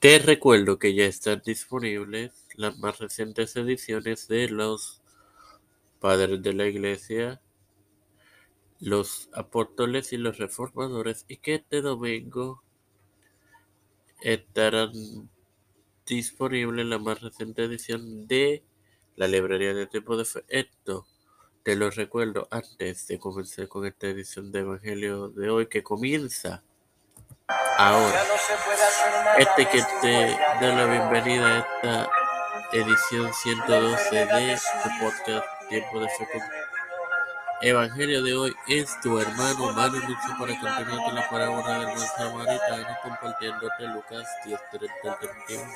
Te recuerdo que ya están disponibles las más recientes ediciones de los Padres de la Iglesia, los Apóstoles y los Reformadores y que este domingo estarán disponibles la más reciente edición de la Librería de Tiempo de Fe. Esto te lo recuerdo antes de comenzar con esta edición de Evangelio de hoy que comienza ahora. Este que te da la bienvenida a esta edición 112 de tu podcast Tiempo de Fe Evangelio de hoy es tu hermano Manu Lucho para continuar con la parábola del buen samaritano compartiéndote Lucas 10, 30 31.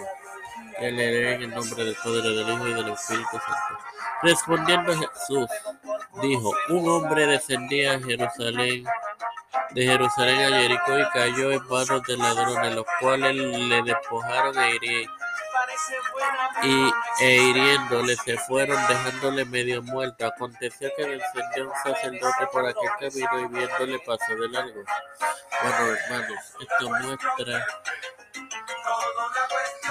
Que en el nombre del Padre, del Hijo y del Espíritu Santo. Respondiendo Jesús, dijo, un hombre descendía a Jerusalén de Jerusalén a Jericó y cayó en manos de ladrones, los cuales le despojaron e, y, e hiriéndole se fueron dejándole medio muerto. Aconteció que descendió un sacerdote por aquel camino y viéndole pasó de largo. Bueno, hermanos, esto muestra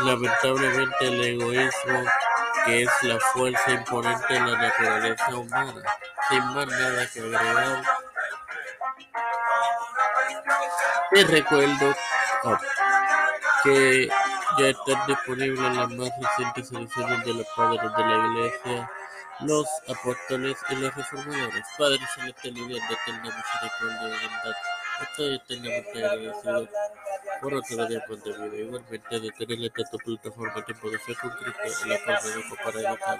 lamentablemente el egoísmo que es la fuerza imponente de la naturaleza humana. Sin más nada que agregar te recuerdo que ya están disponibles las más recientes ediciones de los padres de la iglesia, los apóstoles y los reformadores. Padre celestial de eterna misericordia y bondad, estoy eternamente agradecido por otro día de vida. Igualmente de tener esta tu plataforma Tiempo de Fe con en la me dejo para educar.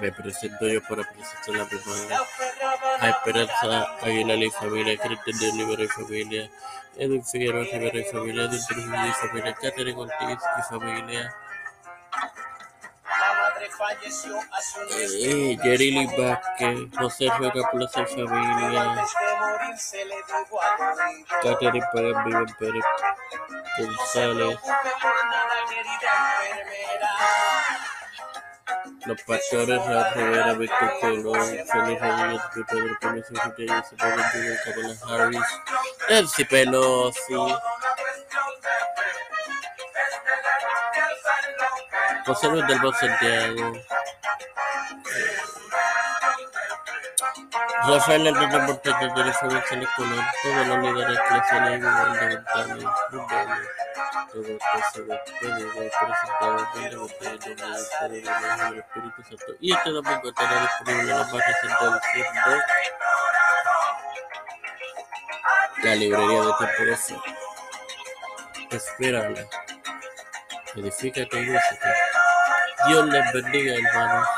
Me presento yo para presentar la primera a Esperanza Aguilar y familia, Cristian de Olivera y familia, Edwin Figueroa Rivera y familia, Edwin Trujillo y familia, Catherine Ortiz y familia, eh, Yerili Vázquez, José Plaza familia, Catherine Pagan Viven Pérez González, los pastores Rivera, Víctor Colón, Félix Rodríguez, Pedro Pérez, Isabel Rodríguez, Kamala Harris, Nancy Pelosi, José Luis del Bon Santiago, Rafael Hernández Celes Colón, todos los líderes todo esto se puede presentado en la del Padre, del Espíritu Santo. Y este domingo estará disponible la más reciente edición de la librería de Tiempo de Fe. Espérala. Edifícate y Dios les bendiga, hermanos.